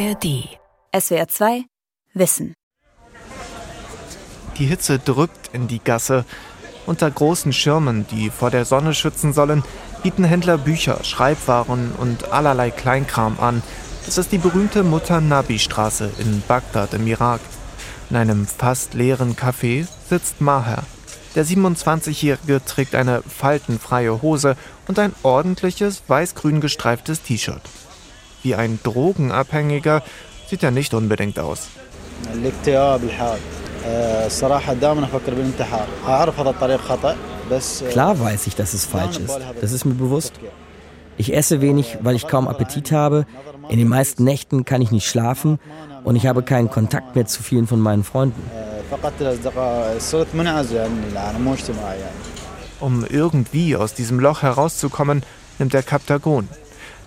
ARD. SWR 2 Wissen. Die Hitze drückt in die Gasse. Unter großen Schirmen, die vor der Sonne schützen sollen, bieten Händler Bücher, Schreibwaren und allerlei Kleinkram an. Das ist die berühmte Mutter-Nabi-Straße in Bagdad im Irak. In einem fast leeren Café sitzt Maher. Der 27-Jährige trägt eine faltenfreie Hose und ein ordentliches weiß-grün gestreiftes T-Shirt. Wie ein Drogenabhängiger sieht er nicht unbedingt aus. Klar weiß ich, dass es falsch ist. Das ist mir bewusst. Ich esse wenig, weil ich kaum Appetit habe. In den meisten Nächten kann ich nicht schlafen und ich habe keinen Kontakt mehr zu vielen von meinen Freunden. Um irgendwie aus diesem Loch herauszukommen, nimmt er Kaptagon.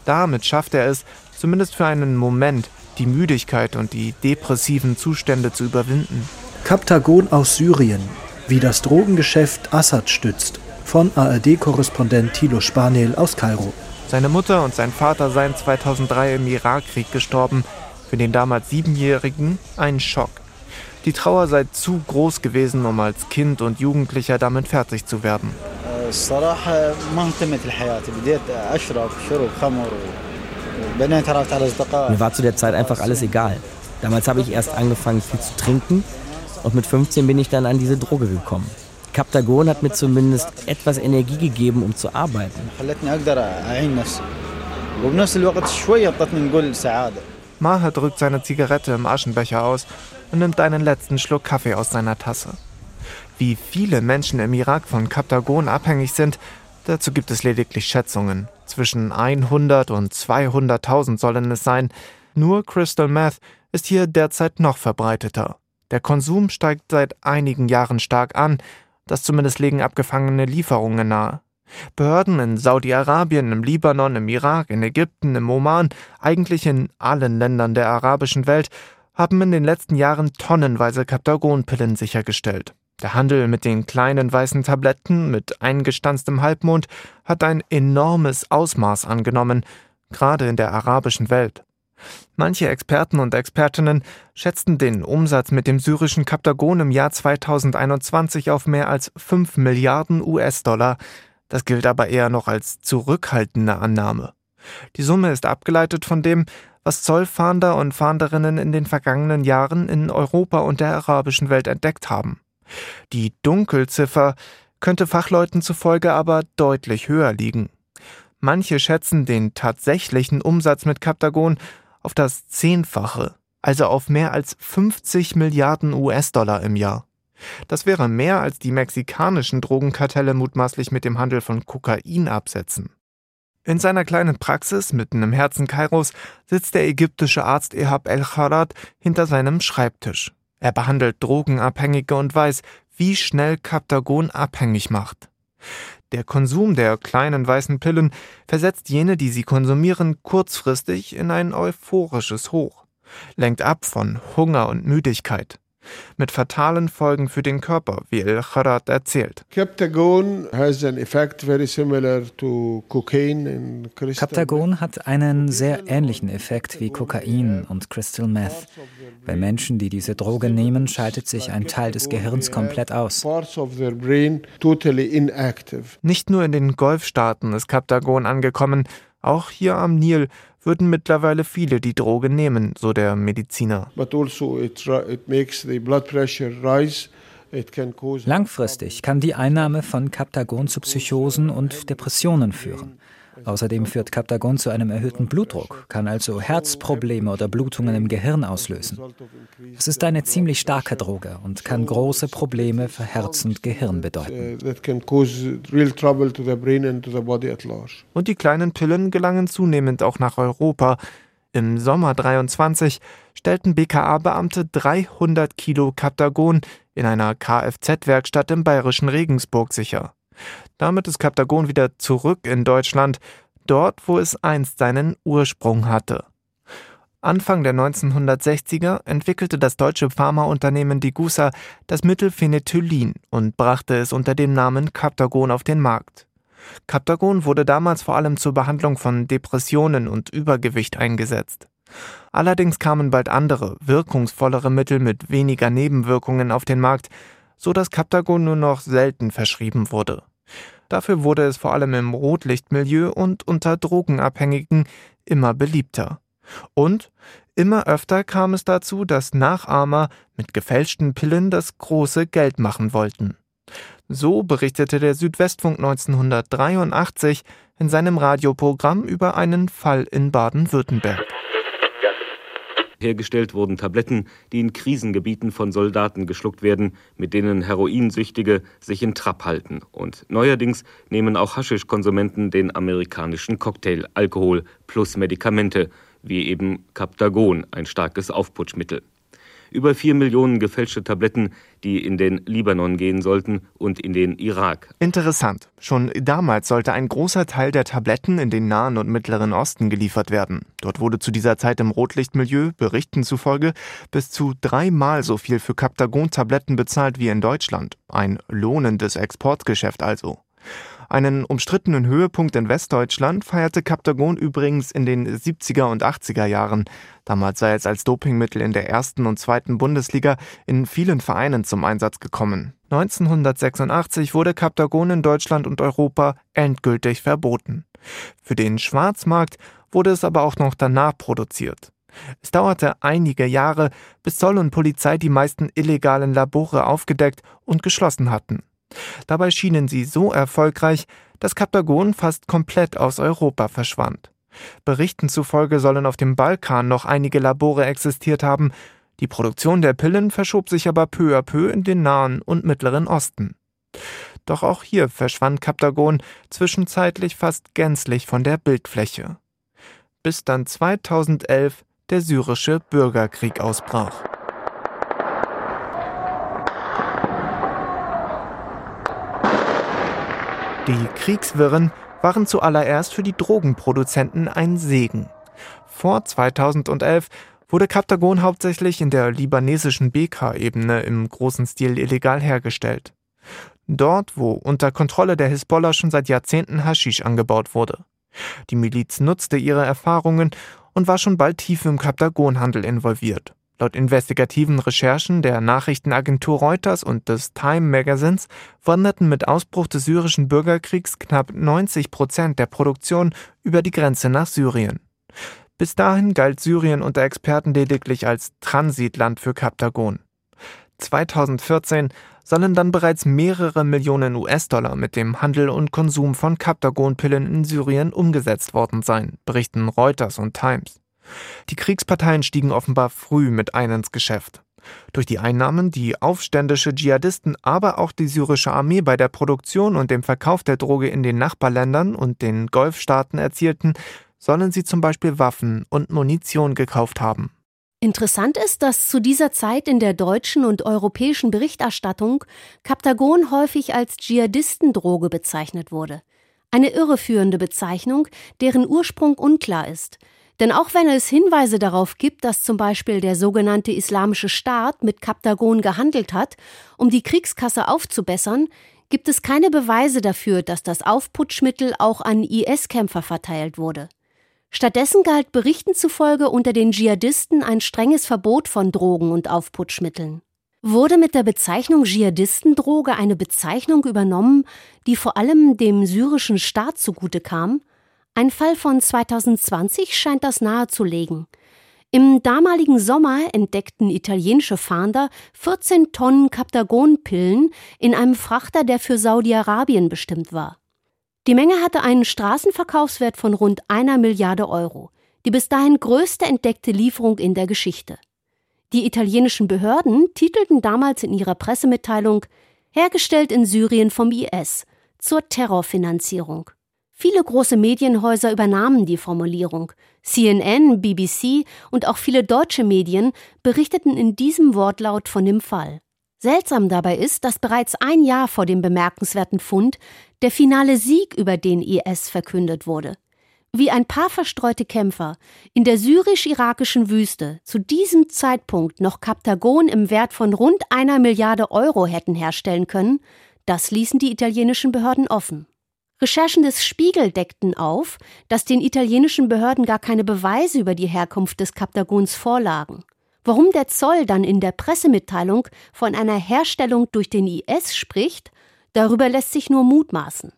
Damit schafft er es, zumindest für einen Moment, die Müdigkeit und die depressiven Zustände zu überwinden. Kaptagon aus Syrien, wie das Drogengeschäft Assad stützt, von ARD-Korrespondent Thilo Spanel aus Kairo. Seine Mutter und sein Vater seien 2003 im Irakkrieg gestorben, für den damals Siebenjährigen ein Schock. Die Trauer sei zu groß gewesen, um als Kind und Jugendlicher damit fertig zu werden. Mir war zu der Zeit einfach alles egal. Damals habe ich erst angefangen, viel zu trinken und mit 15 bin ich dann an diese Droge gekommen. Captagon hat mir zumindest etwas Energie gegeben, um zu arbeiten. Maher drückt seine Zigarette im Aschenbecher aus und nimmt einen letzten Schluck Kaffee aus seiner Tasse. Wie viele Menschen im Irak von Captagon abhängig sind, dazu gibt es lediglich Schätzungen. Zwischen 100 und 200.000 sollen es sein. Nur Crystal Meth ist hier derzeit noch verbreiteter. Der Konsum steigt seit einigen Jahren stark an, das zumindest legen abgefangene Lieferungen nahe. Behörden in Saudi-Arabien, im Libanon, im Irak, in Ägypten, im Oman, eigentlich in allen Ländern der arabischen Welt, haben in den letzten Jahren tonnenweise Kaptagonpillen sichergestellt. Der Handel mit den kleinen weißen Tabletten mit eingestanztem Halbmond hat ein enormes Ausmaß angenommen, gerade in der arabischen Welt. Manche Experten und Expertinnen schätzten den Umsatz mit dem syrischen Kaptagon im Jahr 2021 auf mehr als 5 Milliarden US-Dollar. Das gilt aber eher noch als zurückhaltende Annahme. Die Summe ist abgeleitet von dem, was Zollfahnder und Fahnderinnen in den vergangenen Jahren in Europa und der arabischen Welt entdeckt haben. Die Dunkelziffer könnte Fachleuten zufolge aber deutlich höher liegen. Manche schätzen den tatsächlichen Umsatz mit Kaptagon auf das Zehnfache, also auf mehr als 50 Milliarden US-Dollar im Jahr. Das wäre mehr als die mexikanischen Drogenkartelle mutmaßlich mit dem Handel von Kokain absetzen. In seiner kleinen Praxis mitten im Herzen Kairos sitzt der ägyptische Arzt Ehab El-Kharat hinter seinem Schreibtisch. Er behandelt Drogenabhängige und weiß, wie schnell Kaptagon abhängig macht. Der Konsum der kleinen weißen Pillen versetzt jene, die sie konsumieren, kurzfristig in ein euphorisches Hoch, lenkt ab von Hunger und Müdigkeit mit fatalen Folgen für den Körper, wie El Kharat erzählt. Captagon hat einen sehr ähnlichen Effekt wie Kokain und Crystal Meth. Bei Menschen, die diese Droge nehmen, schaltet sich ein Teil des Gehirns komplett aus. Nicht nur in den Golfstaaten ist Captagon angekommen, auch hier am Nil würden mittlerweile viele die Droge nehmen, so der Mediziner. Also Langfristig kann die Einnahme von Captagon zu Psychosen und Depressionen führen. Außerdem führt Captagon zu einem erhöhten Blutdruck, kann also Herzprobleme oder Blutungen im Gehirn auslösen. Es ist eine ziemlich starke Droge und kann große Probleme für Herz und Gehirn bedeuten. Und die kleinen Pillen gelangen zunehmend auch nach Europa. Im Sommer 23 stellten BKA-Beamte 300 Kilo Captagon in einer Kfz-Werkstatt im bayerischen Regensburg sicher. Damit ist Kaptagon wieder zurück in Deutschland, dort, wo es einst seinen Ursprung hatte. Anfang der 1960er entwickelte das deutsche Pharmaunternehmen Degussa das Mittel Phenethylin und brachte es unter dem Namen Captagon auf den Markt. Captagon wurde damals vor allem zur Behandlung von Depressionen und Übergewicht eingesetzt. Allerdings kamen bald andere, wirkungsvollere Mittel mit weniger Nebenwirkungen auf den Markt, so dass Captagon nur noch selten verschrieben wurde. Dafür wurde es vor allem im Rotlichtmilieu und unter Drogenabhängigen immer beliebter. Und immer öfter kam es dazu, dass Nachahmer mit gefälschten Pillen das große Geld machen wollten. So berichtete der Südwestfunk 1983 in seinem Radioprogramm über einen Fall in Baden-Württemberg. Hergestellt wurden Tabletten, die in Krisengebieten von Soldaten geschluckt werden, mit denen Heroinsüchtige sich in Trab halten. Und neuerdings nehmen auch Haschischkonsumenten den amerikanischen Cocktail Alkohol plus Medikamente, wie eben Captagon, ein starkes Aufputschmittel über vier Millionen gefälschte Tabletten, die in den Libanon gehen sollten und in den Irak. Interessant. Schon damals sollte ein großer Teil der Tabletten in den Nahen und Mittleren Osten geliefert werden. Dort wurde zu dieser Zeit im Rotlichtmilieu, Berichten zufolge, bis zu dreimal so viel für Captagon-Tabletten bezahlt wie in Deutschland. Ein lohnendes Exportgeschäft also. Einen umstrittenen Höhepunkt in Westdeutschland feierte Captagon übrigens in den 70er und 80er Jahren. Damals sei es als Dopingmittel in der ersten und zweiten Bundesliga in vielen Vereinen zum Einsatz gekommen. 1986 wurde Captagon in Deutschland und Europa endgültig verboten. Für den Schwarzmarkt wurde es aber auch noch danach produziert. Es dauerte einige Jahre, bis Zoll und Polizei die meisten illegalen Labore aufgedeckt und geschlossen hatten. Dabei schienen sie so erfolgreich, dass Kaptagon fast komplett aus Europa verschwand. Berichten zufolge sollen auf dem Balkan noch einige Labore existiert haben, die Produktion der Pillen verschob sich aber peu à peu in den Nahen und Mittleren Osten. Doch auch hier verschwand Kaptagon zwischenzeitlich fast gänzlich von der Bildfläche. Bis dann 2011 der syrische Bürgerkrieg ausbrach. Die Kriegswirren waren zuallererst für die Drogenproduzenten ein Segen. Vor 2011 wurde Kaptagon hauptsächlich in der libanesischen Beka-Ebene im großen Stil illegal hergestellt. Dort, wo unter Kontrolle der Hisbollah schon seit Jahrzehnten Haschisch angebaut wurde. Die Miliz nutzte ihre Erfahrungen und war schon bald tief im Kaptagonhandel involviert. Laut investigativen Recherchen der Nachrichtenagentur Reuters und des Time Magazins wanderten mit Ausbruch des syrischen Bürgerkriegs knapp 90 Prozent der Produktion über die Grenze nach Syrien. Bis dahin galt Syrien unter Experten lediglich als Transitland für Kaptagon. 2014 sollen dann bereits mehrere Millionen US-Dollar mit dem Handel und Konsum von Kaptagonpillen in Syrien umgesetzt worden sein, berichten Reuters und Times. Die Kriegsparteien stiegen offenbar früh mit ein ins Geschäft. Durch die Einnahmen, die aufständische Dschihadisten, aber auch die syrische Armee bei der Produktion und dem Verkauf der Droge in den Nachbarländern und den Golfstaaten erzielten, sollen sie zum Beispiel Waffen und Munition gekauft haben. Interessant ist, dass zu dieser Zeit in der deutschen und europäischen Berichterstattung Kaptagon häufig als Dschihadistendroge bezeichnet wurde. Eine irreführende Bezeichnung, deren Ursprung unklar ist. Denn auch wenn es Hinweise darauf gibt, dass zum Beispiel der sogenannte Islamische Staat mit Kaptagon gehandelt hat, um die Kriegskasse aufzubessern, gibt es keine Beweise dafür, dass das Aufputschmittel auch an IS-Kämpfer verteilt wurde. Stattdessen galt Berichten zufolge unter den Dschihadisten ein strenges Verbot von Drogen und Aufputschmitteln. Wurde mit der Bezeichnung Dschihadistendroge eine Bezeichnung übernommen, die vor allem dem syrischen Staat zugute kam? Ein Fall von 2020 scheint das nahezulegen. Im damaligen Sommer entdeckten italienische Fahnder 14 Tonnen Kaptagonpillen in einem Frachter, der für Saudi-Arabien bestimmt war. Die Menge hatte einen Straßenverkaufswert von rund einer Milliarde Euro, die bis dahin größte entdeckte Lieferung in der Geschichte. Die italienischen Behörden titelten damals in ihrer Pressemitteilung Hergestellt in Syrien vom IS zur Terrorfinanzierung. Viele große Medienhäuser übernahmen die Formulierung. CNN, BBC und auch viele deutsche Medien berichteten in diesem Wortlaut von dem Fall. Seltsam dabei ist, dass bereits ein Jahr vor dem bemerkenswerten Fund der finale Sieg über den IS verkündet wurde. Wie ein paar verstreute Kämpfer in der syrisch-irakischen Wüste zu diesem Zeitpunkt noch Kaptagon im Wert von rund einer Milliarde Euro hätten herstellen können, das ließen die italienischen Behörden offen. Recherchen des Spiegel deckten auf, dass den italienischen Behörden gar keine Beweise über die Herkunft des Kaptagons vorlagen. Warum der Zoll dann in der Pressemitteilung von einer Herstellung durch den IS spricht, darüber lässt sich nur mutmaßen.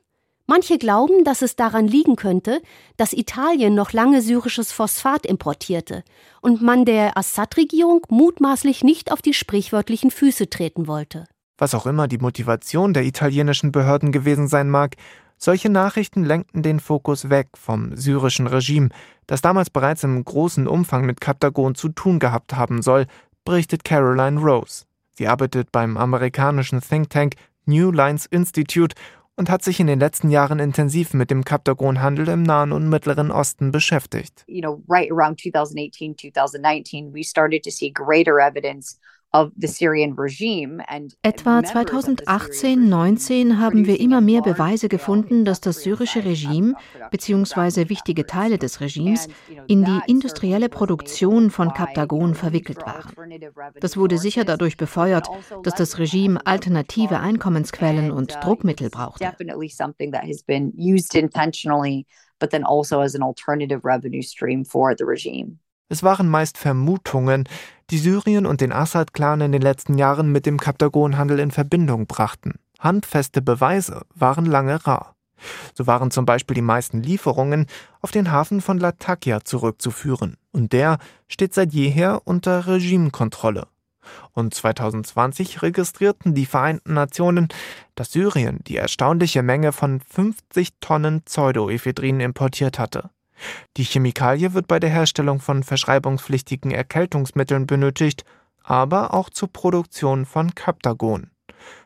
Manche glauben, dass es daran liegen könnte, dass Italien noch lange syrisches Phosphat importierte und man der Assad-Regierung mutmaßlich nicht auf die sprichwörtlichen Füße treten wollte. Was auch immer die Motivation der italienischen Behörden gewesen sein mag, solche Nachrichten lenkten den Fokus weg vom syrischen Regime, das damals bereits im großen Umfang mit Kaptagon zu tun gehabt haben soll, berichtet Caroline Rose. Sie arbeitet beim amerikanischen Think Tank New Lines Institute und hat sich in den letzten Jahren intensiv mit dem Kaptagonhandel im Nahen und Mittleren Osten beschäftigt. You know, right around 2018, 2019, we started to see greater evidence Etwa 2018-19 haben wir immer mehr Beweise gefunden, dass das syrische Regime bzw. wichtige Teile des Regimes in die industrielle Produktion von Kaptagon verwickelt waren. Das wurde sicher dadurch befeuert, dass das Regime alternative Einkommensquellen und Druckmittel brauchte. but then also as an alternative revenue stream for the regime. Es waren meist Vermutungen, die Syrien und den Assad-Clan in den letzten Jahren mit dem Kaptagonhandel in Verbindung brachten. Handfeste Beweise waren lange rar. So waren zum Beispiel die meisten Lieferungen auf den Hafen von Latakia zurückzuführen, und der steht seit jeher unter Regimekontrolle. Und 2020 registrierten die Vereinten Nationen, dass Syrien die erstaunliche Menge von 50 Tonnen Pseudoephedrin importiert hatte. Die Chemikalie wird bei der Herstellung von verschreibungspflichtigen Erkältungsmitteln benötigt, aber auch zur Produktion von Captagon.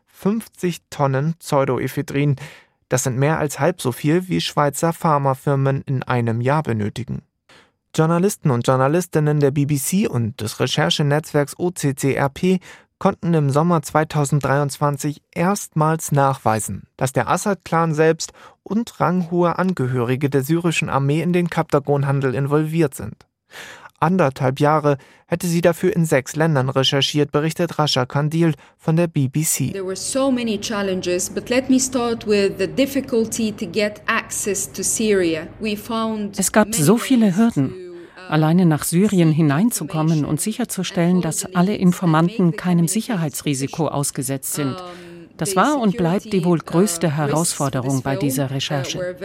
50 Tonnen Pseudoephedrin, das sind mehr als halb so viel, wie Schweizer Pharmafirmen in einem Jahr benötigen. Journalisten und Journalistinnen der BBC und des Recherchenetzwerks OCCRP konnten im Sommer 2023 erstmals nachweisen, dass der Assad-Clan selbst und ranghohe Angehörige der syrischen Armee in den Kaptagonhandel involviert sind. Anderthalb Jahre hätte sie dafür in sechs Ländern recherchiert, berichtet Rasha Kandil von der BBC. There were so many challenges, but let me start with the difficulty to get access to Syria. We found Es gab so viele Hürden alleine nach Syrien hineinzukommen und sicherzustellen, dass alle Informanten keinem Sicherheitsrisiko ausgesetzt sind. Das war und bleibt die wohl größte Herausforderung bei dieser Recherche.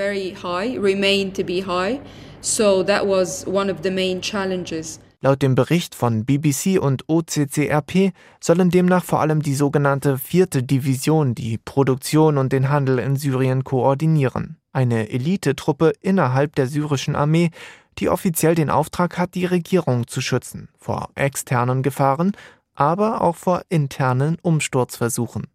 Laut dem Bericht von BBC und OCCRP sollen demnach vor allem die sogenannte vierte Division die Produktion und den Handel in Syrien koordinieren. Eine Elitetruppe innerhalb der syrischen Armee, die offiziell den Auftrag hat, die Regierung zu schützen vor externen Gefahren, aber auch vor internen Umsturzversuchen.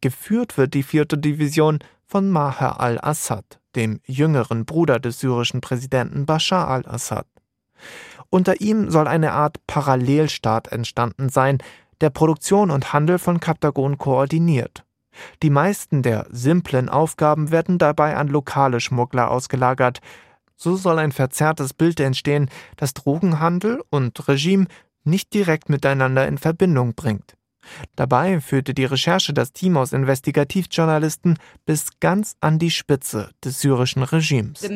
Geführt wird die vierte Division von Maher al-Assad, dem jüngeren Bruder des syrischen Präsidenten Bashar al-Assad. Unter ihm soll eine Art Parallelstaat entstanden sein, der Produktion und Handel von Kaptagon koordiniert. Die meisten der simplen Aufgaben werden dabei an lokale Schmuggler ausgelagert, so soll ein verzerrtes Bild entstehen, das Drogenhandel und Regime nicht direkt miteinander in Verbindung bringt. Dabei führte die Recherche das Team aus Investigativjournalisten bis ganz an die Spitze des syrischen Regimes. Uh,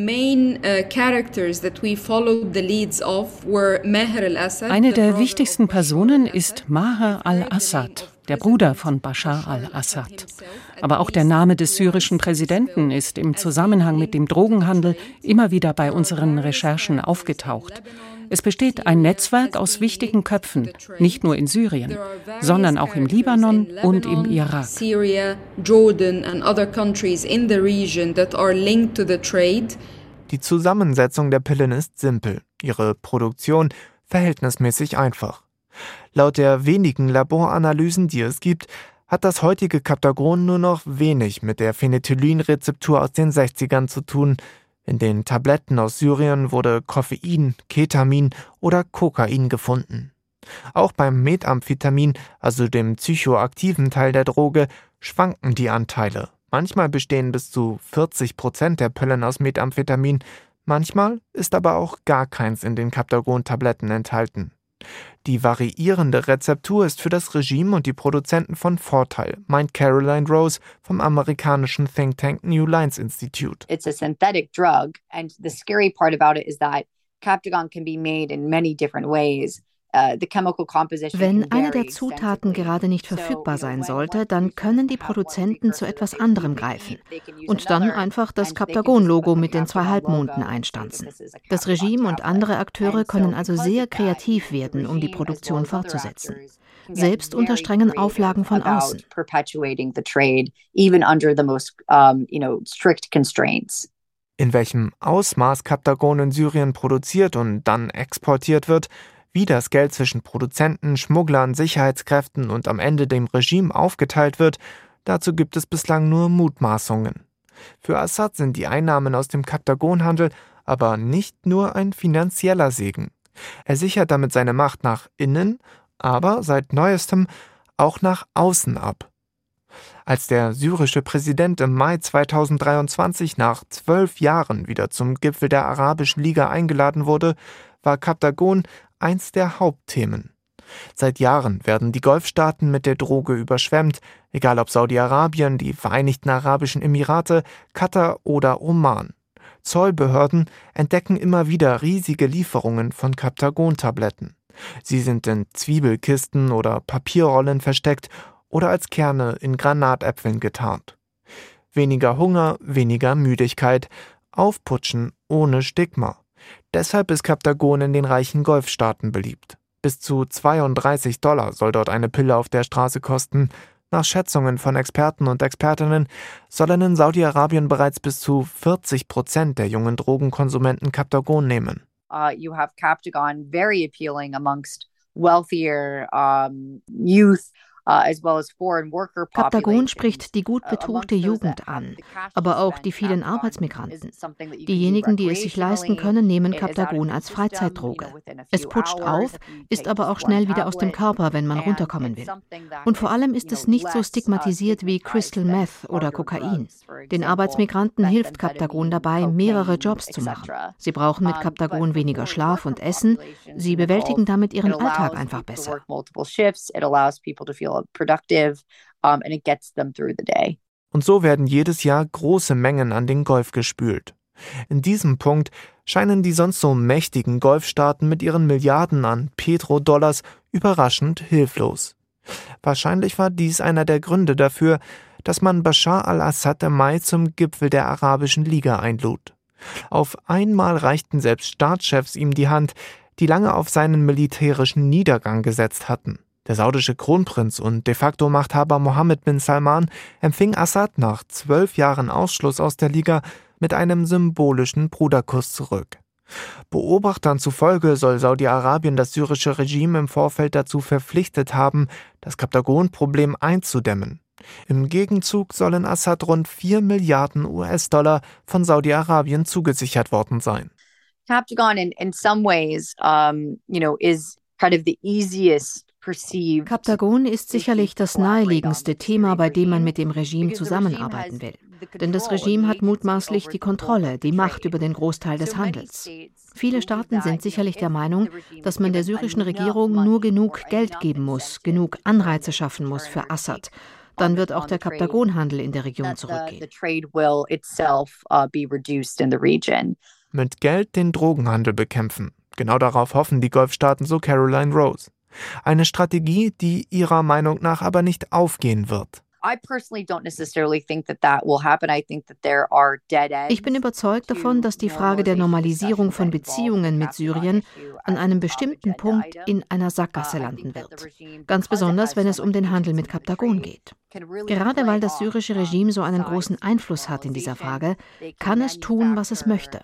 Eine der wichtigsten Personen ist Maher al-Assad, der Bruder von Bashar al-Assad. Aber auch der Name des syrischen Präsidenten ist im Zusammenhang mit dem Drogenhandel immer wieder bei unseren Recherchen aufgetaucht. Es besteht ein Netzwerk aus wichtigen Köpfen, nicht nur in Syrien, sondern auch im Libanon und im Irak. Die Zusammensetzung der Pillen ist simpel, ihre Produktion verhältnismäßig einfach. Laut der wenigen Laboranalysen, die es gibt, hat das heutige Kaptagon nur noch wenig mit der Phenethylin-Rezeptur aus den 60ern zu tun. In den Tabletten aus Syrien wurde Koffein, Ketamin oder Kokain gefunden. Auch beim Methamphetamin, also dem psychoaktiven Teil der Droge, schwanken die Anteile. Manchmal bestehen bis zu 40 Prozent der Pillen aus Methamphetamin, manchmal ist aber auch gar keins in den Kaptagon-Tabletten enthalten. Die variierende Rezeptur ist für das Regime und die Produzenten von Vorteil, meint Caroline Rose vom amerikanischen Think Tank New Lines Institute. It's a synthetic drug and the scary part about it is that Captagon can be made in many different ways. Uh, Wenn eine der Zutaten gerade nicht verfügbar sein sollte, dann können die Produzenten zu etwas anderem greifen und dann einfach das Captagon-Logo mit den zwei Halbmonden einstanzen. Das Regime und andere Akteure können also sehr kreativ werden, um die Produktion fortzusetzen, selbst unter strengen Auflagen von außen. In welchem Ausmaß Captagon in Syrien produziert und dann exportiert wird, wie das Geld zwischen Produzenten, Schmugglern, Sicherheitskräften und am Ende dem Regime aufgeteilt wird, dazu gibt es bislang nur Mutmaßungen. Für Assad sind die Einnahmen aus dem Kaptagonhandel aber nicht nur ein finanzieller Segen. Er sichert damit seine Macht nach innen, aber seit neuestem auch nach außen ab. Als der syrische Präsident im Mai 2023 nach zwölf Jahren wieder zum Gipfel der Arabischen Liga eingeladen wurde, war Kaptagon eins der Hauptthemen. Seit Jahren werden die Golfstaaten mit der Droge überschwemmt, egal ob Saudi-Arabien, die Vereinigten Arabischen Emirate, Katar oder Oman. Zollbehörden entdecken immer wieder riesige Lieferungen von Kaptagon-Tabletten. Sie sind in Zwiebelkisten oder Papierrollen versteckt oder als Kerne in Granatäpfeln getarnt. Weniger Hunger, weniger Müdigkeit, Aufputschen ohne Stigma. Deshalb ist Kaptagon in den reichen Golfstaaten beliebt. Bis zu 32 Dollar soll dort eine Pille auf der Straße kosten. Nach Schätzungen von Experten und Expertinnen sollen in Saudi-Arabien bereits bis zu 40 Prozent der jungen Drogenkonsumenten Kaptagon nehmen. Uh, you have Captagon very appealing amongst wealthier um, youth Kaptagon spricht die gut uh, betuchte Jugend an, aber auch die vielen Arbeitsmigranten. Diejenigen, die es sich leisten können, nehmen Kaptagon als Freizeitdroge. Es putscht auf, ist aber auch schnell wieder aus dem Körper, wenn man runterkommen will. Und vor allem ist es nicht so stigmatisiert wie Crystal Meth oder Kokain. Den Arbeitsmigranten hilft Kaptagon dabei, mehrere Jobs zu machen. Sie brauchen mit Kaptagon weniger Schlaf und Essen. Sie bewältigen damit ihren Alltag einfach besser productive um, and it gets them through the day. Und so werden jedes Jahr große Mengen an den Golf gespült. In diesem Punkt scheinen die sonst so mächtigen Golfstaaten mit ihren Milliarden an Petrodollars überraschend hilflos. Wahrscheinlich war dies einer der Gründe dafür, dass man Bashar al-Assad im Mai zum Gipfel der Arabischen Liga einlud. Auf einmal reichten selbst Staatschefs ihm die Hand, die lange auf seinen militärischen Niedergang gesetzt hatten. Der saudische Kronprinz und de facto Machthaber Mohammed bin Salman empfing Assad nach zwölf Jahren Ausschluss aus der Liga mit einem symbolischen Bruderkuss zurück. Beobachtern zufolge soll Saudi-Arabien das syrische Regime im Vorfeld dazu verpflichtet haben, das Kaptagon-Problem einzudämmen. Im Gegenzug sollen Assad rund 4 Milliarden US-Dollar von Saudi-Arabien zugesichert worden sein. Captagon in, in some ways, um, you know, is kind of the easiest Kaptagon ist sicherlich das naheliegendste Thema, bei dem man mit dem Regime zusammenarbeiten will. Denn das Regime hat mutmaßlich die Kontrolle, die Macht über den Großteil des Handels. Viele Staaten sind sicherlich der Meinung, dass man der syrischen Regierung nur genug Geld geben muss, genug Anreize schaffen muss für Assad. Dann wird auch der Kaptagonhandel in der Region zurückgehen. Uh, mit Geld den Drogenhandel bekämpfen. Genau darauf hoffen die Golfstaaten, so Caroline Rose. Eine Strategie, die ihrer Meinung nach aber nicht aufgehen wird. Ich bin überzeugt davon, dass die Frage der Normalisierung von Beziehungen mit Syrien an einem bestimmten Punkt in einer Sackgasse landen wird. Ganz besonders, wenn es um den Handel mit Kaptagon geht. Gerade weil das syrische Regime so einen großen Einfluss hat in dieser Frage, kann es tun, was es möchte.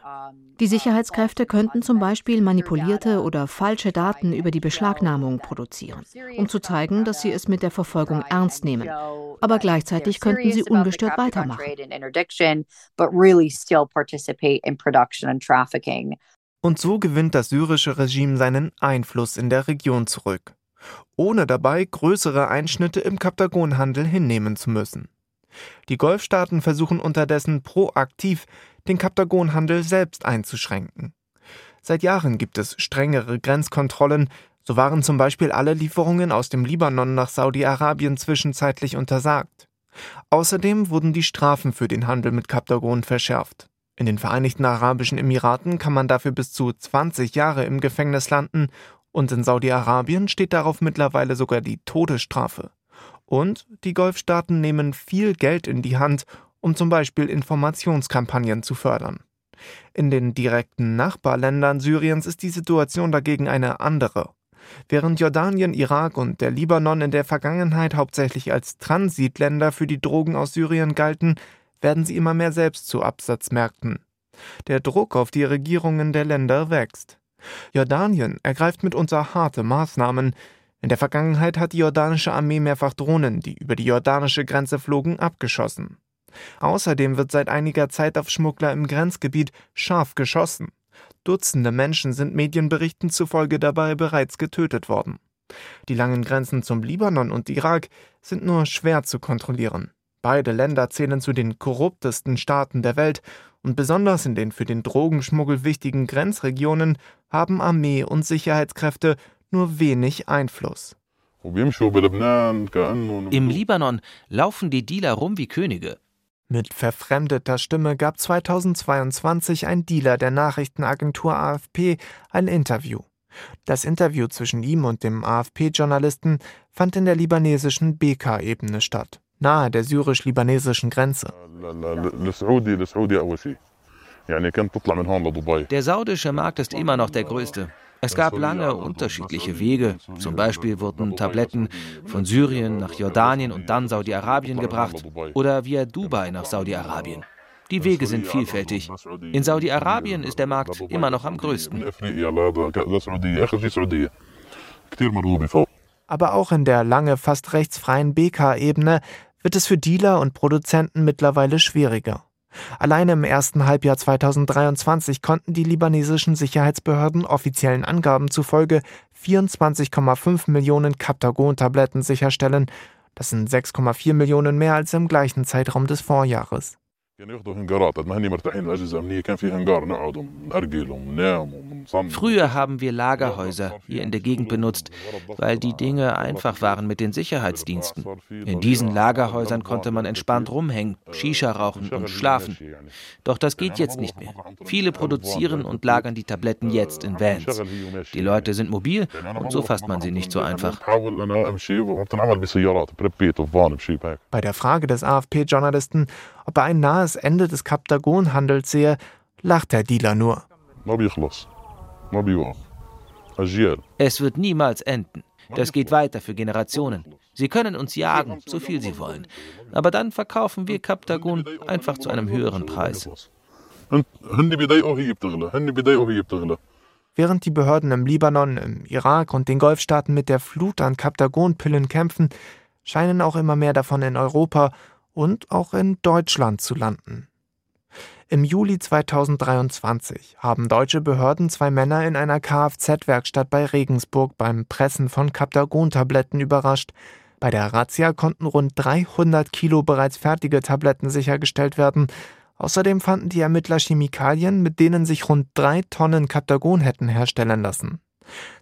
Die Sicherheitskräfte könnten zum Beispiel manipulierte oder falsche Daten über die Beschlagnahmung produzieren, um zu zeigen, dass sie es mit der Verfolgung ernst nehmen. Aber gleichzeitig könnten sie ungestört weitermachen. Und so gewinnt das syrische Regime seinen Einfluss in der Region zurück ohne dabei größere Einschnitte im Kaptagonhandel hinnehmen zu müssen. Die Golfstaaten versuchen unterdessen proaktiv, den Kaptagonhandel selbst einzuschränken. Seit Jahren gibt es strengere Grenzkontrollen, So waren zum Beispiel alle Lieferungen aus dem Libanon nach Saudi-Arabien zwischenzeitlich untersagt. Außerdem wurden die Strafen für den Handel mit Kaptagon verschärft. In den Vereinigten Arabischen Emiraten kann man dafür bis zu 20 Jahre im Gefängnis landen und in Saudi-Arabien steht darauf mittlerweile sogar die Todesstrafe. Und die Golfstaaten nehmen viel Geld in die Hand, um zum Beispiel Informationskampagnen zu fördern. In den direkten Nachbarländern Syriens ist die Situation dagegen eine andere. Während Jordanien, Irak und der Libanon in der Vergangenheit hauptsächlich als Transitländer für die Drogen aus Syrien galten, werden sie immer mehr selbst zu Absatzmärkten. Der Druck auf die Regierungen der Länder wächst. Jordanien ergreift mitunter harte Maßnahmen. In der Vergangenheit hat die jordanische Armee mehrfach Drohnen, die über die jordanische Grenze flogen, abgeschossen. Außerdem wird seit einiger Zeit auf Schmuggler im Grenzgebiet scharf geschossen. Dutzende Menschen sind Medienberichten zufolge dabei bereits getötet worden. Die langen Grenzen zum Libanon und Irak sind nur schwer zu kontrollieren. Beide Länder zählen zu den korruptesten Staaten der Welt und besonders in den für den Drogenschmuggel wichtigen Grenzregionen haben Armee und Sicherheitskräfte nur wenig Einfluss. Im Libanon laufen die Dealer rum wie Könige. Mit verfremdeter Stimme gab 2022 ein Dealer der Nachrichtenagentur AFP ein Interview. Das Interview zwischen ihm und dem AFP-Journalisten fand in der libanesischen Beka-Ebene statt, nahe der syrisch-libanesischen Grenze. Der saudische Markt ist immer noch der größte. Es gab lange unterschiedliche Wege. Zum Beispiel wurden Tabletten von Syrien nach Jordanien und dann Saudi-Arabien gebracht oder via Dubai nach Saudi-Arabien. Die Wege sind vielfältig. In Saudi-Arabien ist der Markt immer noch am größten. Aber auch in der lange fast rechtsfreien BK-Ebene wird es für Dealer und Produzenten mittlerweile schwieriger. Allein im ersten Halbjahr 2023 konnten die libanesischen Sicherheitsbehörden offiziellen Angaben zufolge 24,5 Millionen Captagon-Tabletten sicherstellen. Das sind 6,4 Millionen mehr als im gleichen Zeitraum des Vorjahres. Früher haben wir Lagerhäuser hier in der Gegend benutzt, weil die Dinge einfach waren mit den Sicherheitsdiensten. In diesen Lagerhäusern konnte man entspannt rumhängen, Shisha rauchen und schlafen. Doch das geht jetzt nicht mehr. Viele produzieren und lagern die Tabletten jetzt in Vans. Die Leute sind mobil und so fasst man sie nicht so einfach. Bei der Frage des AFP-Journalisten, ob er ein nahes Ende des Kaptagon-Handels sehe, lacht der Dealer nur. Es wird niemals enden. Das geht weiter für Generationen. Sie können uns jagen, so viel sie wollen. Aber dann verkaufen wir Kaptagon einfach zu einem höheren Preis. Während die Behörden im Libanon, im Irak und den Golfstaaten mit der Flut an Kaptagon-Pillen kämpfen, scheinen auch immer mehr davon in Europa und auch in Deutschland zu landen. Im Juli 2023 haben deutsche Behörden zwei Männer in einer Kfz-Werkstatt bei Regensburg beim Pressen von Captagon-Tabletten überrascht. Bei der Razzia konnten rund 300 Kilo bereits fertige Tabletten sichergestellt werden. Außerdem fanden die Ermittler Chemikalien, mit denen sich rund drei Tonnen Captagon hätten herstellen lassen.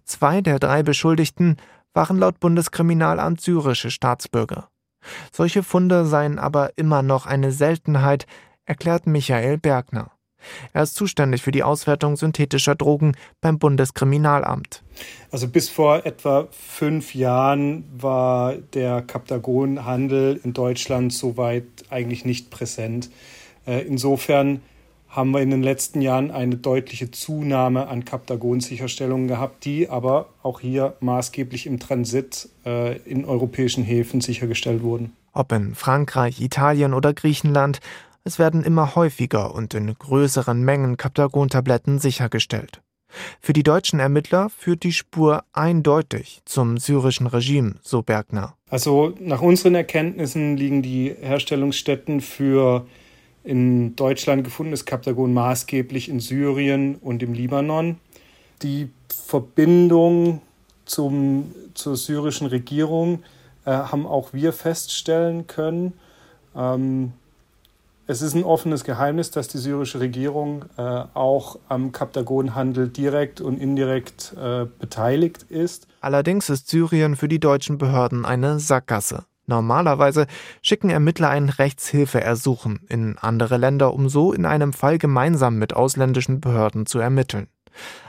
Zwei der drei Beschuldigten waren laut Bundeskriminalamt syrische Staatsbürger. Solche Funde seien aber immer noch eine Seltenheit, erklärt Michael Bergner. Er ist zuständig für die Auswertung synthetischer Drogen beim Bundeskriminalamt. Also bis vor etwa fünf Jahren war der Kaptagonhandel in Deutschland soweit eigentlich nicht präsent. Äh, insofern haben wir in den letzten Jahren eine deutliche Zunahme an Kaptagon-Sicherstellungen gehabt, die aber auch hier maßgeblich im Transit äh, in europäischen Häfen sichergestellt wurden. Ob in Frankreich, Italien oder Griechenland, es werden immer häufiger und in größeren Mengen Kaptagon-Tabletten sichergestellt. Für die deutschen Ermittler führt die Spur eindeutig zum syrischen Regime, so Bergner. Also nach unseren Erkenntnissen liegen die Herstellungsstätten für in Deutschland gefundenes Kaptagon maßgeblich in Syrien und im Libanon. Die Verbindung zum, zur syrischen Regierung äh, haben auch wir feststellen können. Ähm, es ist ein offenes Geheimnis, dass die syrische Regierung äh, auch am Kaptagonhandel direkt und indirekt äh, beteiligt ist. Allerdings ist Syrien für die deutschen Behörden eine Sackgasse. Normalerweise schicken Ermittler ein Rechtshilfeersuchen in andere Länder, um so in einem Fall gemeinsam mit ausländischen Behörden zu ermitteln.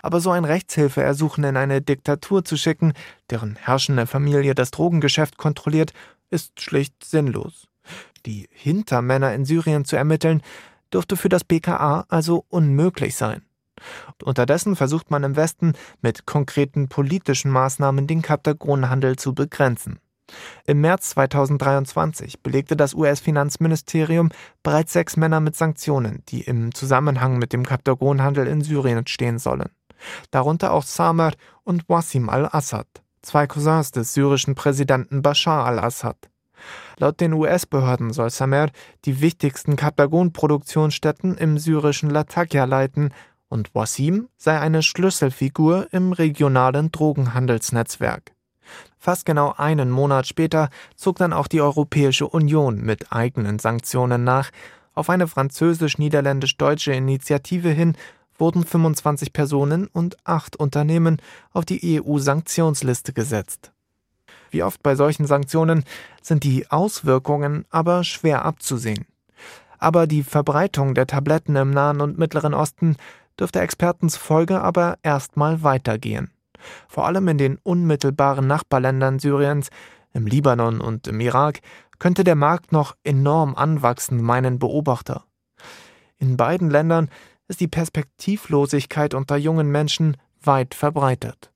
Aber so ein Rechtshilfeersuchen in eine Diktatur zu schicken, deren herrschende Familie das Drogengeschäft kontrolliert, ist schlicht sinnlos. Die Hintermänner in Syrien zu ermitteln, dürfte für das BKA also unmöglich sein. Unterdessen versucht man im Westen mit konkreten politischen Maßnahmen den Kaptagonhandel zu begrenzen. Im März 2023 belegte das US-Finanzministerium bereits sechs Männer mit Sanktionen, die im Zusammenhang mit dem Kaptagonhandel in Syrien stehen sollen. Darunter auch Samar und Wassim al-Assad, zwei Cousins des syrischen Präsidenten Bashar al-Assad. Laut den US-Behörden soll Samer die wichtigsten Kaptagon-Produktionsstätten im syrischen Latakia leiten und Wassim sei eine Schlüsselfigur im regionalen Drogenhandelsnetzwerk. Fast genau einen Monat später zog dann auch die Europäische Union mit eigenen Sanktionen nach. Auf eine französisch-niederländisch-deutsche Initiative hin wurden 25 Personen und acht Unternehmen auf die EU-Sanktionsliste gesetzt. Wie oft bei solchen Sanktionen sind die Auswirkungen aber schwer abzusehen. Aber die Verbreitung der Tabletten im Nahen und Mittleren Osten dürfte Experten zufolge aber erstmal weitergehen. Vor allem in den unmittelbaren Nachbarländern Syriens, im Libanon und im Irak, könnte der Markt noch enorm anwachsen, meinen Beobachter. In beiden Ländern ist die Perspektivlosigkeit unter jungen Menschen weit verbreitet.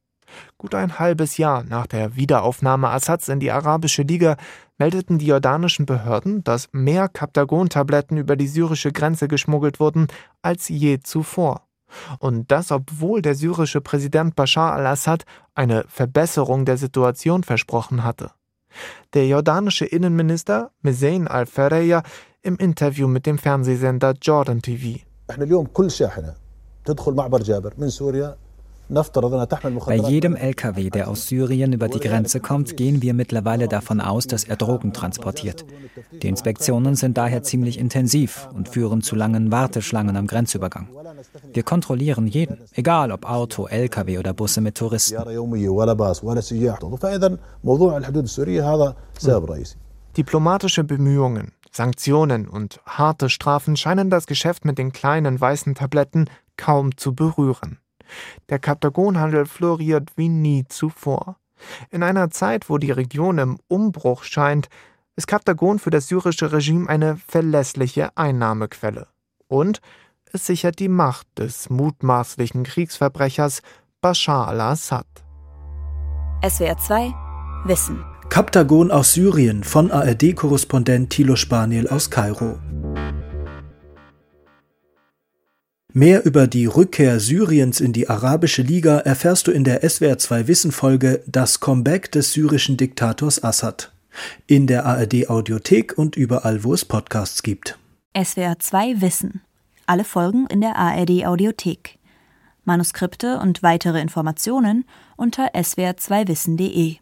Gut ein halbes Jahr nach der Wiederaufnahme Assads in die Arabische Liga meldeten die jordanischen Behörden, dass mehr Kaptagon-Tabletten über die syrische Grenze geschmuggelt wurden als je zuvor. Und das, obwohl der syrische Präsident Bashar al-Assad eine Verbesserung der Situation versprochen hatte. Der jordanische Innenminister Mezain al-Fareya im Interview mit dem Fernsehsender Jordan TV. Bei jedem LKW, der aus Syrien über die Grenze kommt, gehen wir mittlerweile davon aus, dass er Drogen transportiert. Die Inspektionen sind daher ziemlich intensiv und führen zu langen Warteschlangen am Grenzübergang. Wir kontrollieren jeden, egal ob Auto, LKW oder Busse mit Touristen. Diplomatische Bemühungen, Sanktionen und harte Strafen scheinen das Geschäft mit den kleinen weißen Tabletten kaum zu berühren. Der Kaptagonhandel floriert wie nie zuvor. In einer Zeit, wo die Region im Umbruch scheint, ist Kaptagon für das syrische Regime eine verlässliche Einnahmequelle. Und es sichert die Macht des mutmaßlichen Kriegsverbrechers Bashar al-Assad. SWR 2 Wissen. Kaptagon aus Syrien von ARD-Korrespondent Thilo Spaniel aus Kairo. Mehr über die Rückkehr Syriens in die Arabische Liga erfährst du in der SWR 2 Wissen Folge Das Comeback des syrischen Diktators Assad. In der ARD Audiothek und überall, wo es Podcasts gibt. SWR 2 Wissen. Alle Folgen in der ARD Audiothek. Manuskripte und weitere Informationen unter swr2wissen.de